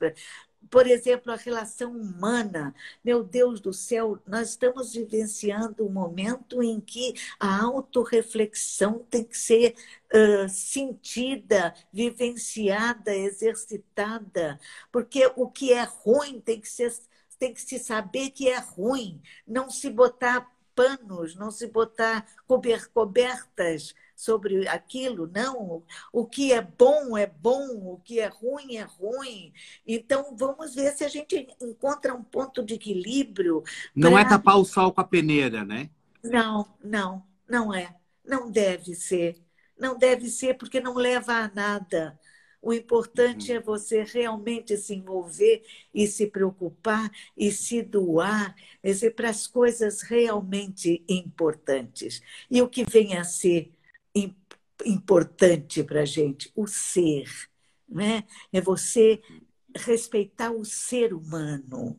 por exemplo, a relação humana. Meu Deus do céu, nós estamos vivenciando um momento em que a autorreflexão tem que ser uh, sentida, vivenciada, exercitada, porque o que é ruim tem que ser tem que se saber que é ruim, não se botar panos, não se botar cobertas sobre aquilo, não. O que é bom é bom, o que é ruim é ruim. Então, vamos ver se a gente encontra um ponto de equilíbrio. Não é tapar o sol com a peneira, né? Não, não, não é. Não deve ser. Não deve ser porque não leva a nada. O importante uhum. é você realmente se envolver e se preocupar e se doar para as coisas realmente importantes. E o que vem a ser importante para a gente, o ser. Né? É você respeitar o ser humano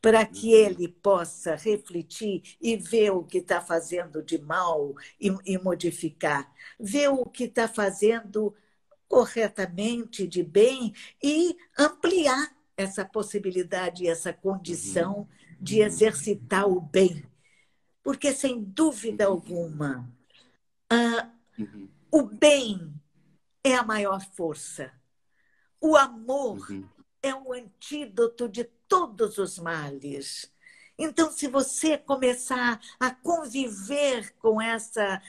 para que uhum. ele possa refletir e ver o que está fazendo de mal e, e modificar, ver o que está fazendo corretamente de bem e ampliar essa possibilidade, essa condição uhum. de exercitar o bem. Porque, sem dúvida alguma, ah, Uhum. O bem é a maior força. O amor uhum. é o antídoto de todos os males. Então, se você começar a conviver com essa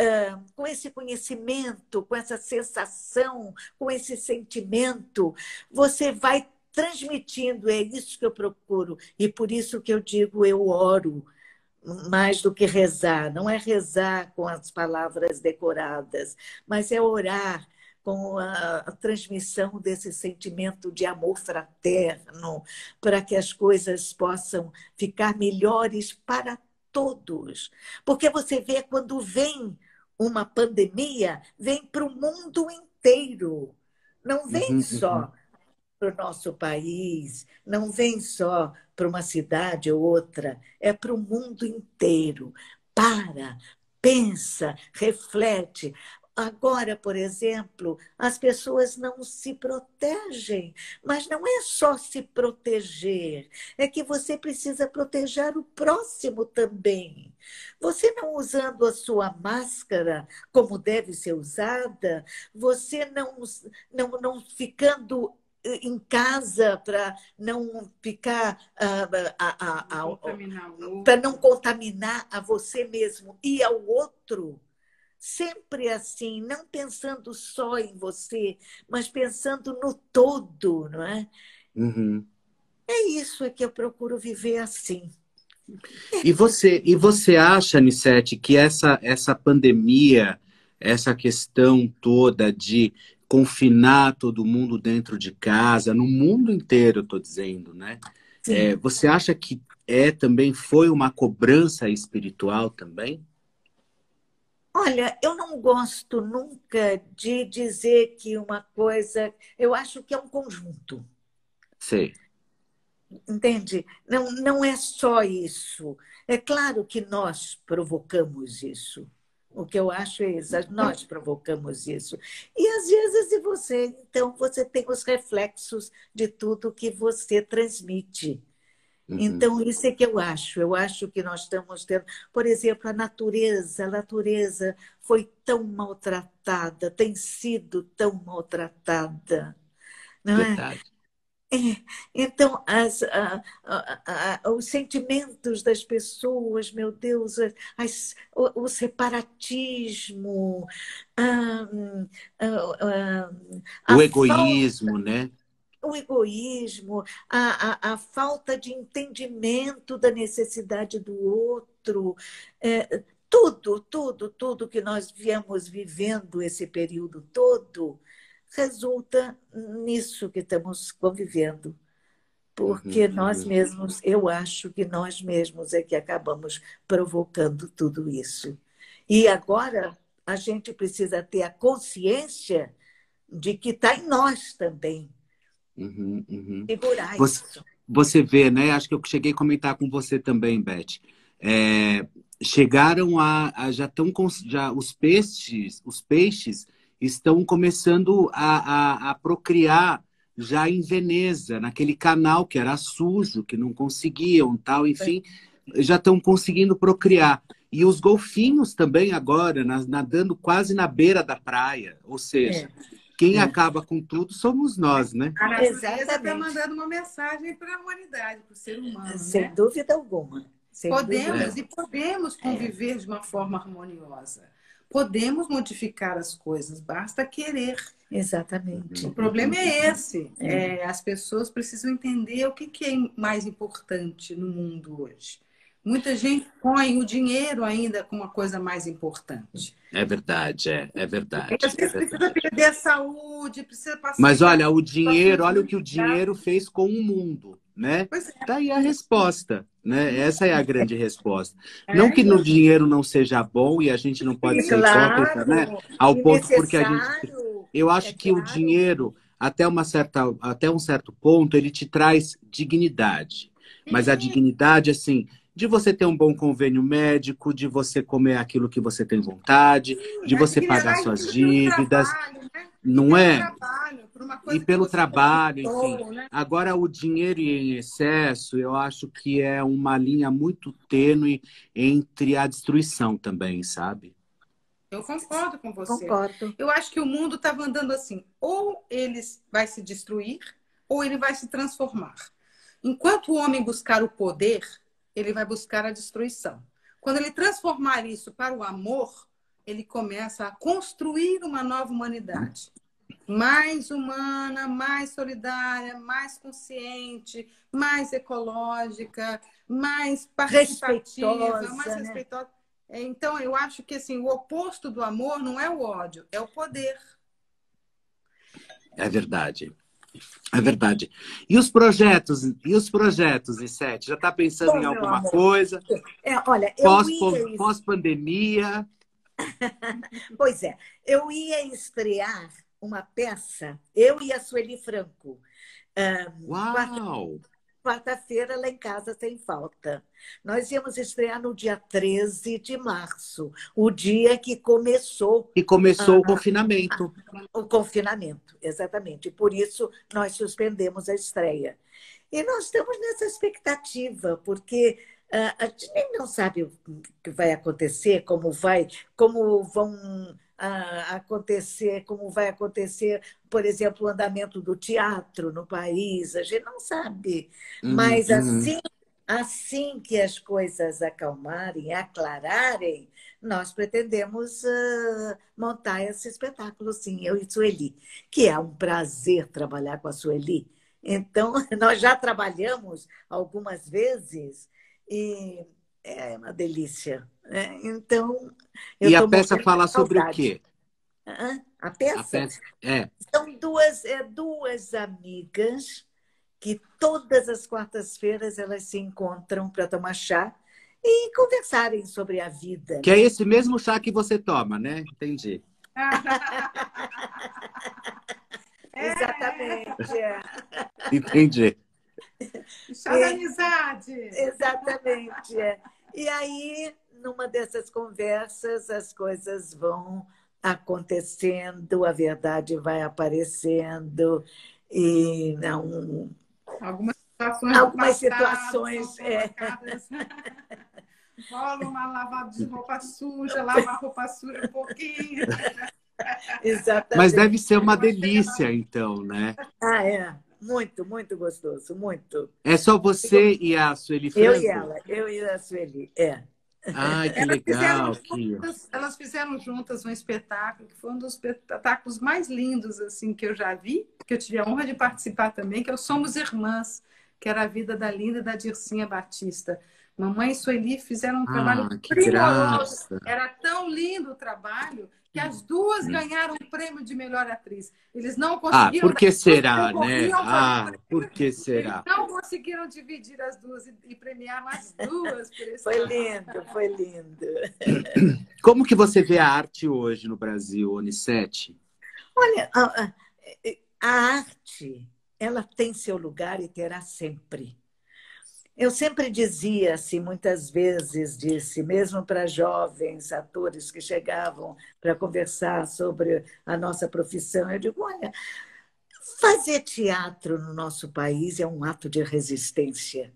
uh, com esse conhecimento, com essa sensação, com esse sentimento, você vai transmitindo. É isso que eu procuro. E por isso que eu digo, eu oro mais do que rezar. Não é rezar com as palavras decoradas, mas é orar com a, transmissão desse sentimento de amor fraterno, para que as coisas possam ficar melhores para todos. Porque você vê quando vem uma pandemia, vem para o mundo inteiro. Não vem uhum, só uhum. para o nosso país, não vem só para uma cidade ou outra, é para o mundo inteiro. Para, pensa, reflete. Agora, por exemplo, as pessoas não se protegem, mas não é só se proteger, é que você precisa proteger o próximo também. Você não usando a sua máscara como deve ser usada, você não, não, não ficando em casa para não ficar uh, para não contaminar a você mesmo e ao outro sempre assim, não pensando só em você, mas pensando no todo, não é? Uhum. É isso é que eu procuro viver assim. E você, e você acha, Nissete, que essa, essa pandemia, essa questão toda de confinar todo mundo dentro de casa, no mundo inteiro, estou dizendo, né? É, você acha que é também foi uma cobrança espiritual também? Olha, eu não gosto nunca de dizer que uma coisa. Eu acho que é um conjunto. Sim. Entende? Não, não é só isso. É claro que nós provocamos isso. O que eu acho é isso, nós provocamos isso. E às vezes e você, então você tem os reflexos de tudo que você transmite. Uhum. Então, isso é que eu acho. Eu acho que nós estamos tendo. Por exemplo, a natureza. A natureza foi tão maltratada, tem sido tão maltratada. Não é? Verdade. É? Então, as, a, a, a, os sentimentos das pessoas, meu Deus, as, o, o, separatismo, o egoísmo, falta, né? o egoísmo, a, a, a, falta de entendimento da necessidade do outro, é, tudo, tudo, tudo que nós viemos vivendo esse período todo resulta nisso que estamos convivendo. Porque uhum, nós uhum. mesmos, eu acho que nós mesmos é que acabamos provocando tudo isso. E agora a gente precisa ter a consciência de que está em nós também Uhum, uhum. Segurar você, isso. Você vê, né? Acho que eu cheguei a comentar com você também, Beth. É, chegaram a, a, já estão já os peixes os peixes estão começando a, a, a, procriar já em Veneza naquele canal que era sujo que não conseguiam tal enfim já estão conseguindo procriar e os golfinhos também agora nadando quase na beira da praia ou seja é quem é. acaba com tudo somos nós, né? A natureza está mandando uma mensagem para a humanidade, para o ser humano. Sem né? dúvida alguma. Sem podemos dúvida. e podemos é. conviver é. de uma forma harmoniosa. Podemos modificar as coisas, basta querer. Exatamente. O problema é esse. É. É, as pessoas precisam entender o que, que é mais importante no mundo hoje. Muita gente põe o dinheiro ainda como uma coisa mais importante. É verdade, é, é verdade. Às vezes é precisa perder a saúde, precisa passar. Mas olha, o dinheiro, olha o que o dinheiro fez com o mundo, né? É. Tá aí a resposta, né? Essa é a grande resposta. É, não que no dinheiro não seja bom e a gente não pode ser claro, hipócrita, né? Ao ponto porque a gente. Eu acho é que claro. o dinheiro, até, uma certa, até um certo ponto, ele te traz dignidade. Mas a dignidade, assim, de você ter um bom convênio médico, de você comer aquilo que você tem vontade, de você pagar suas dívidas, não é? E pelo trabalho, enfim. Né? Agora, o dinheiro em excesso, eu acho que é uma linha muito tênue entre a destruição também, sabe? Eu concordo com você. Concordo. Eu acho que o mundo estava andando assim: ou ele vai se destruir, ou ele vai se transformar. Enquanto o homem buscar o poder, ele vai buscar a destruição. Quando ele transformar isso para o amor, ele começa a construir uma nova humanidade. Mais humana, mais solidária, mais consciente, mais ecológica, mais participativa, respeitosa, mais né? respeitosa. Então, eu acho que assim, o oposto do amor não é o ódio, é o poder. É verdade. É verdade. E os projetos, e os projetos, Issete? Já está pensando Bom, em alguma amor, coisa? É, olha, eu Pós- ia, Pós-pandemia? Pois é, eu ia estrear uma peça, eu e a Sueli Franco, ah, Uau! quarta-feira lá em casa sem falta. Nós íamos estrear no dia 13 de março, o dia que começou E começou o Ah. confinamento. o confinamento, exatamente. E por isso nós suspendemos a estreia. E nós estamos nessa expectativa, porque a gente nem não sabe o que vai acontecer, como vai, como vão ah, acontecer, como vai acontecer, por exemplo, o andamento do teatro no país. A gente não sabe. Mas Uhum. assim, assim que as coisas acalmarem, aclararem, nós pretendemos ah, montar esse espetáculo, sim, eu e Sueli, que é um prazer trabalhar com a Sueli. Então, [LAUGHS] nós já trabalhamos algumas vezes e é uma delícia. né? Então, eu E a peça fala sobre o quê? Hã? A A peça? peça é. São duas, é, duas amigas que todas as quartas-feiras elas se encontram para tomar chá e conversarem sobre a vida. Que é esse mesmo chá que você toma, né? Entendi. [LAUGHS] Exatamente, é. Entendi. Chá da amizade. exatamente. é. E aí, numa dessas conversas, as coisas vão acontecendo, a verdade vai aparecendo e não Algumas situações. Algumas situações, é. Rola uma lavada de roupa suja, lava a roupa suja um pouquinho. [LAUGHS] exatamente. Mas deve ser uma delícia, então, né? Ah, é. Muito, muito gostoso, muito. É só você e a Sueli Franco? Eu e ela, eu e a Sueli, é. Ai, que Elas legal. fizeram, juntas, elas fizeram juntas um espetáculo que foi um dos espetáculos mais lindos assim que eu já vi, que eu tive a honra de participar também, que é o Somos Irmãs, que era a vida da Linda e da Dircinha Batista. Mamãe e Sueli fizeram um trabalho Ah, que primoroso. graça. Era tão lindo o trabalho que as duas Hum. ganharam o prêmio de melhor atriz. Eles não Ah, conseguiram. por que será, né? Ah, por que será? Não conseguiram dividir as duas e, e premiaram as duas por esse Foi lindo, foi lindo. [COUGHS] Como que você vê a arte hoje no Brasil, Onicete? Olha, a, a- a arte, ela tem seu lugar e terá sempre. Eu sempre dizia, assim, muitas vezes disse, mesmo para jovens atores que chegavam para conversar sobre a nossa profissão, eu digo, olha, fazer teatro no nosso país é um ato de resistência,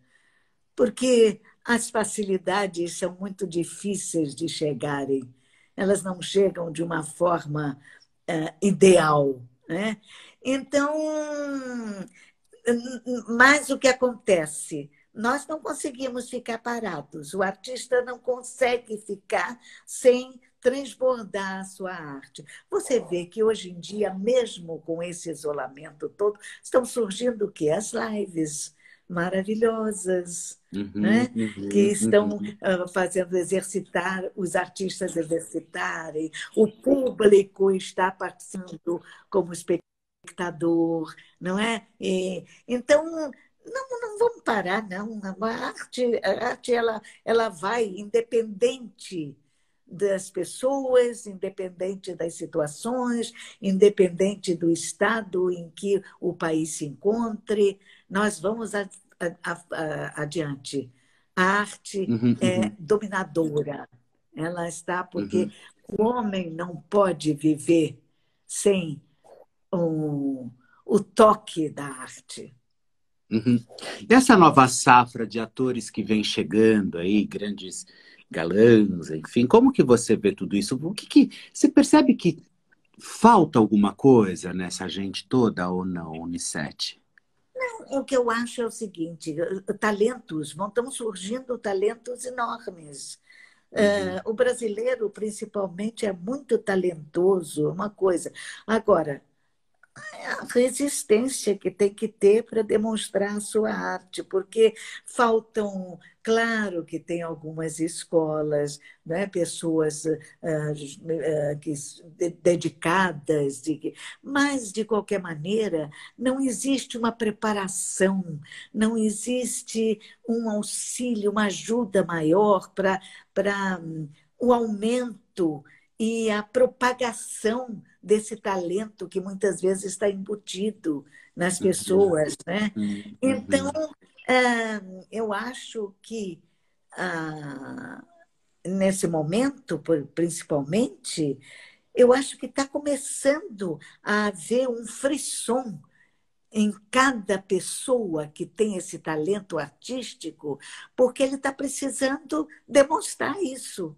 porque as facilidades são muito difíceis de chegarem. Elas não chegam de uma forma eh, ideal, né? Então, mas o que acontece? Nós não conseguimos ficar parados. O artista não consegue ficar sem transbordar a sua arte. Você vê que hoje em dia, mesmo com esse isolamento todo, estão surgindo o quê? As lives maravilhosas, Uhum, né? uhum, que estão uhum. ah, fazendo exercitar, os artistas exercitarem, o público está participando como espectador, não é? E, então, não, não vamos parar, não. A arte, a arte ela, ela vai independente das pessoas, independente das situações, independente do estado em que o país se encontre, nós vamos a, a, a, adiante. A arte Uhum, é uhum. dominadora. Ela está porque Uhum. o homem não pode viver sem o, o toque da arte. Uhum. E essa nova safra de atores que vem chegando aí, grandes galãs, enfim, como que você vê tudo isso? O que, que você percebe que falta alguma coisa nessa gente toda ou não, Unicete? O que eu acho é o seguinte: talentos, vão estão surgindo talentos enormes. Uhum. Uh, o brasileiro, principalmente, é muito talentoso, uma coisa. Agora, a resistência que tem que ter para demonstrar a sua arte, porque faltam, claro que tem algumas escolas, né, pessoas uh, uh, que, dedicadas, de, mas, de qualquer maneira, não existe uma preparação, não existe um auxílio, uma ajuda maior para um, o aumento e a propagação desse talento que muitas vezes está embutido nas uhum. pessoas, né? Uhum. Então, ah, eu acho que ah, nesse momento, principalmente, eu acho que está começando a haver um frisson em cada pessoa que tem esse talento artístico, porque ele está precisando demonstrar isso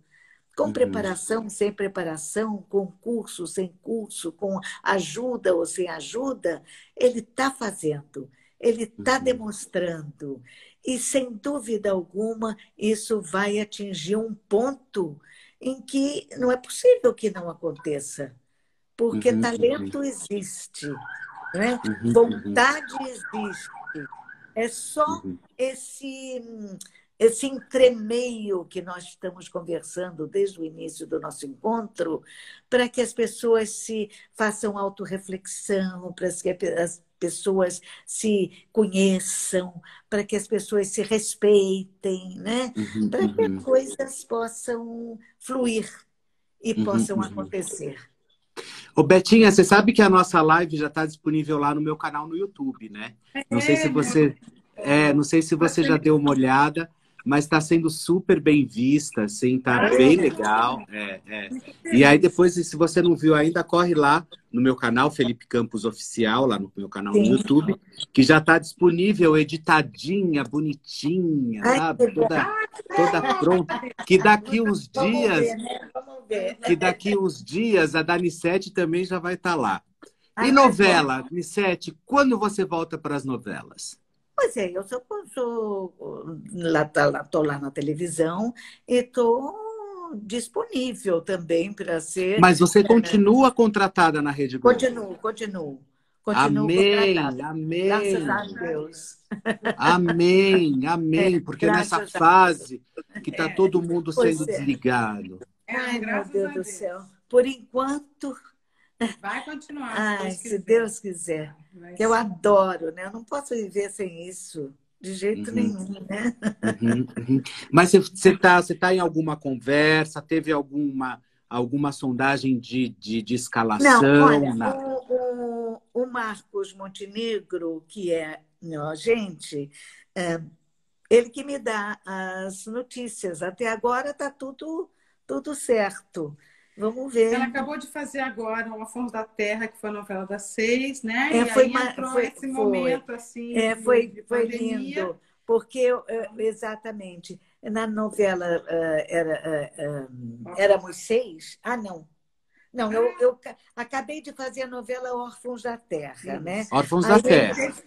com uhum. preparação, sem preparação, com curso, sem curso, com ajuda ou sem ajuda, ele está fazendo, ele está uhum. demonstrando. E, sem dúvida alguma, isso vai atingir um ponto em que não é possível que não aconteça, porque uhum. talento existe, né? vontade existe. É só esse esse entremeio que nós estamos conversando desde o início do nosso encontro, para que as pessoas se façam autorreflexão, para que as pessoas se conheçam, para que as pessoas se respeitem, né? Uhum, para que uhum. coisas possam fluir e uhum, possam uhum. acontecer. Ô Betinha, você sabe que a nossa live já está disponível lá no meu canal no YouTube, né? Não sei se você, é, não sei se você já deu uma olhada mas está sendo super bem vista, assim, tá bem legal. É, é. E aí depois, se você não viu ainda, corre lá no meu canal, Felipe Campos Oficial, lá no meu canal no YouTube, que já está disponível, editadinha, bonitinha, sabe? Toda, toda pronta. Que daqui uns dias, né? que daqui uns dias a Danissete também já vai estar tá lá. E novela, Nissete, quando você volta para as novelas? Pois é, eu sou, sou lá, tá, lá, tô lá na televisão e estou disponível também para ser. Mas você continua contratada na Rede Globo? Continuo, continuo. Continuo amém, amém. Graças a Deus. Amém, amém. [LAUGHS] É, Porque nessa fase que está todo mundo sendo é. desligado. Ai, meu Deus do céu. Por enquanto, Vai continuar. Ai, se Deus, se Deus quiser. que eu adoro, né? Eu não posso viver sem isso. De jeito uhum. nenhum, né? Uhum, uhum. Mas você está você tá em alguma conversa? Teve alguma, alguma sondagem de, de, de escalação? Não, olha, na... o, o, o, Marcos Montenegro, que é meu agente, é, ele que me dá as notícias. Até agora está tudo, tudo certo. Vamos ver. Ela acabou de fazer agora o Afonso da Terra, que foi a novela das seis, né? É, e foi, aí entrou foi, esse foi, momento assim. É, foi, foi lindo, porque eh, exatamente na novela uh, era uh, uh, éramos seis. Ah, não. Não, eu, eu acabei de fazer a novela Órfãos da Terra, né? Órfãos da Terra. Fez,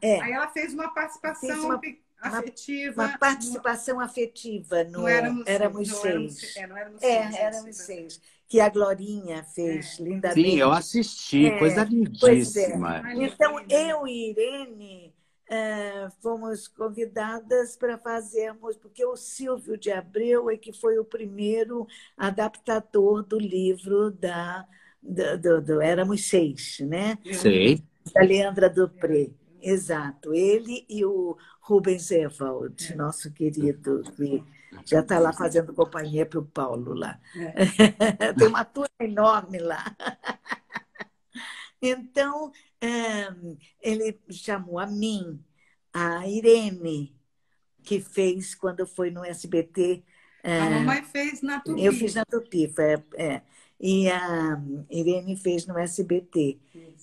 é. Aí ela fez uma participação uma, afetiva. Uma, participação no... afetiva no Éramos, éramos Seis. Éramos, é, não éramos é, seis. Éramos seis. Que a Glorinha fez é. lindamente. Sim, eu assisti, é, coisa é. lindíssima. Então, eu e Irene uh, fomos convidadas para fazermos, porque o Silvio de Abreu é que foi o primeiro adaptador do livro da, do, do, do Éramos Seis, né? Sei. Da Leandra Dupré. Exato, ele e o Rubens Evald, nosso querido, que já está lá fazendo companhia para o Paulo lá. É. [LAUGHS] Tem uma turma enorme lá. Então, ele chamou a mim, a Irene, que fez quando foi no SBT. A mamãe fez na Tupi. Eu fiz na Tupi, foi, é, e a Irene fez no SBT.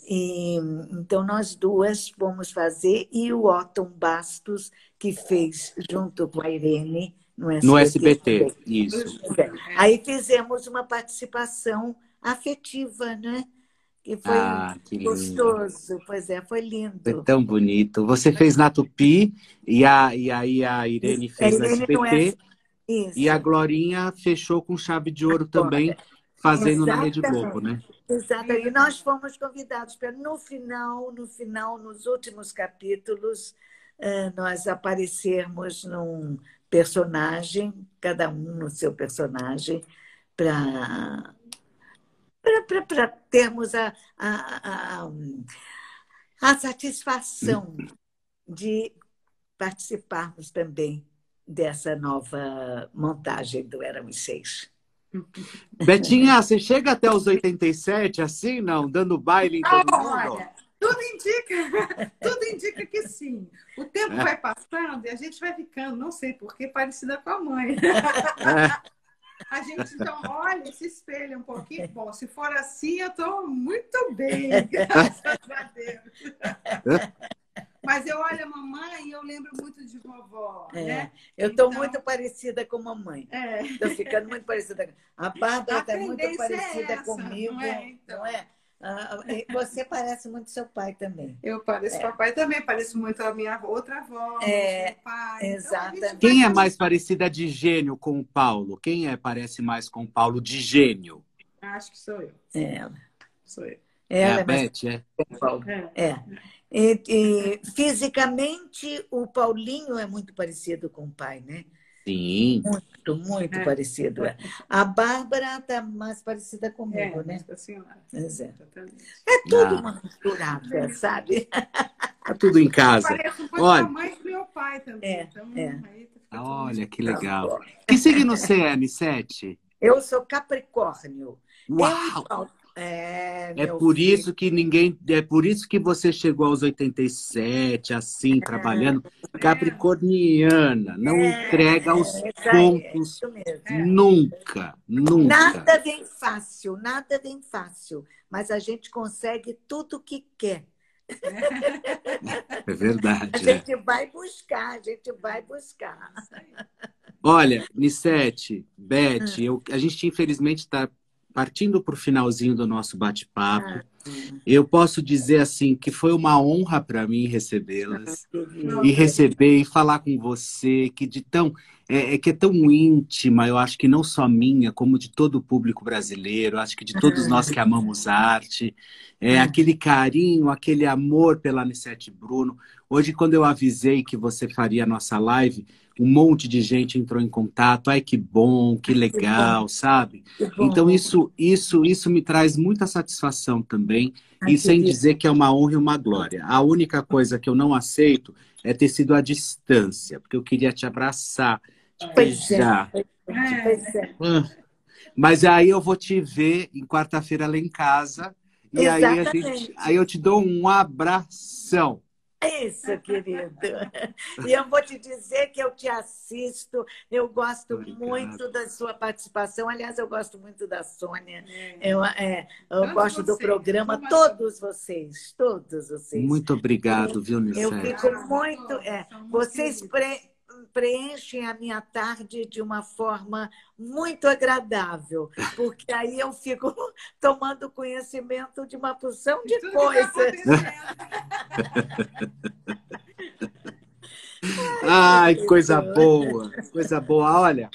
E, então, nós duas fomos fazer, e o Otton Bastos, que fez junto com a Irene no SBT. No SBT, isso. É. Aí fizemos uma participação afetiva, né? Que foi ah, que gostoso, pois é, foi lindo. Foi tão bonito. Você fez na Tupi e, a, e aí a Irene fez a Irene no SBT. Isso. E a Glorinha fechou com chave de ouro Agora. também, fazendo na Rede Exatamente. Globo, né? Exato. E nós fomos convidados para no final, no final, nos últimos capítulos, eh, nós aparecermos num personagem, cada um no seu personagem, para para termos a, a, a, a satisfação de participarmos também dessa nova montagem do Éramos Seis. Betinha, você chega até os 87, assim, não? Dando baile em todo mundo? Olha, tudo indica, [LAUGHS] tudo indica que sim. O tempo É. vai passando e a gente vai ficando, não sei porquê, parecida com a mãe. É. A gente então olha, se espelha um pouquinho. Bom, se for assim, eu estou muito bem, [LAUGHS] graças a Deus. Mas eu olho a mamãe e eu lembro muito de vovó, É, né? eu estou Então- muito parecida com a mamãe. É. Estou ficando muito parecida. A Bárbara A está muito é parecida essa, comigo, não é? Então. não é? Ah, e você parece muito seu pai também. Eu pareço papai também, pareço muito a minha outra avó, É, meu pai. Então, exatamente. vai Quem é mais parecida de gênio com o Paulo? Quem é parece mais com o Paulo de gênio? Acho que sou eu. Ela, Sou eu. É ela a é mais Beth, é? Paulo. É. É. E, e, fisicamente, o Paulinho é muito parecido com o pai, né? Sim. Muito, muito É. parecido. é. A Bárbara está mais parecida comigo, É, né? Nossa Senhora. Pois é. É tudo Ah. uma misturada, sabe? Tá tudo em casa. Parece um pouco Olha. com a mãe e com meu pai também. É, então, é. Olha que Tá legal. Que signo você é, N7? Eu sou Capricórnio. Uau! Eu- é, É por filho. isso que ninguém. É por isso que você chegou aos 87, assim, trabalhando. Capricorniana. Não É, entrega os é isso aí, é pontos isso mesmo. nunca. Nunca. Nada vem fácil, nada vem fácil, mas a gente consegue tudo o que quer. É verdade. [LAUGHS] A é. gente vai buscar, a gente vai buscar. Olha, Nissete, Hum. Beth, eu, a gente infelizmente está partindo para o finalzinho do nosso bate-papo. Ah, Eu posso dizer assim que foi uma honra para mim recebê-las querido. e receber e falar com você que de tão é, é que é tão íntima. Eu acho que não só minha, como de todo o público brasileiro. eu Acho que de todos nós que amamos arte, é aquele carinho, aquele amor pela Anissete Bruno. Hoje, quando eu avisei que você faria a nossa live, um monte de gente entrou em contato. Ai, que bom, que legal, sabe? Então isso, isso, isso me traz muita satisfação também, e sem dizer que é uma honra e uma glória. A única coisa que eu não aceito é ter sido à distância, porque eu queria te abraçar, te é, beijar. pois é. Ah, Mas aí eu vou te ver em quarta-feira lá em casa, e aí, a gente, aí eu te dou um abração. Isso, querido. E eu vou te dizer que eu te assisto, eu gosto Obrigado. muito da sua participação. Aliás, eu gosto muito da Sônia. É. Eu, é, eu gosto do vocês, programa, todos vocês, todos vocês. Muito obrigado, viu, Eu fico muito. é, vocês pre- preenchem a minha tarde de uma forma muito agradável, porque aí eu fico [LAUGHS] tomando conhecimento de uma porção de Tudo que tá coisas. [LAUGHS] Ai, coisa boa, coisa boa. Olha,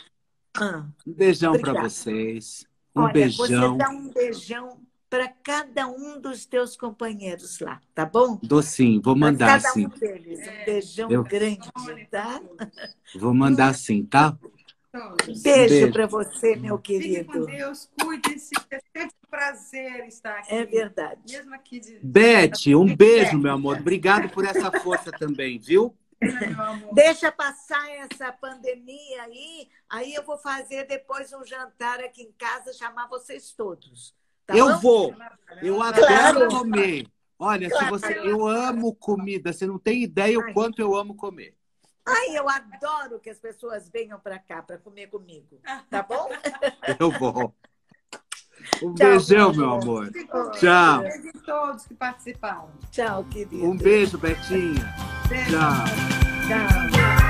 Ah, um beijão para vocês. Um olha, beijão. você dá um beijão para cada um dos teus companheiros lá, tá bom? Dou sim, vou mandar cada sim. um deles. Um beijão Eu- grande, tá? Vou mandar sim, tá? Beijo, Beijo. para você, meu Fique com querido. Deus, cuide-se. É sempre um prazer estar aqui. É verdade. Mesmo aqui de. Beth, um beijo, meu amor. Obrigado por essa força também, viu? Deixa passar essa pandemia aí, aí eu vou fazer depois um jantar aqui em casa, chamar vocês todos. Tá Eu bom? vou. Eu adoro Claro. comer. Olha, se você, eu amo comida. Você não tem ideia o quanto eu amo comer. Ai, eu adoro que as pessoas venham para cá para comer comigo. Tá bom? Eu vou. Um Tchau, beijão, meu amor. Tchau. Beijo em todos que participaram. Tchau, querido. Um beijo, Betinha. Beijo. Tchau. Tchau.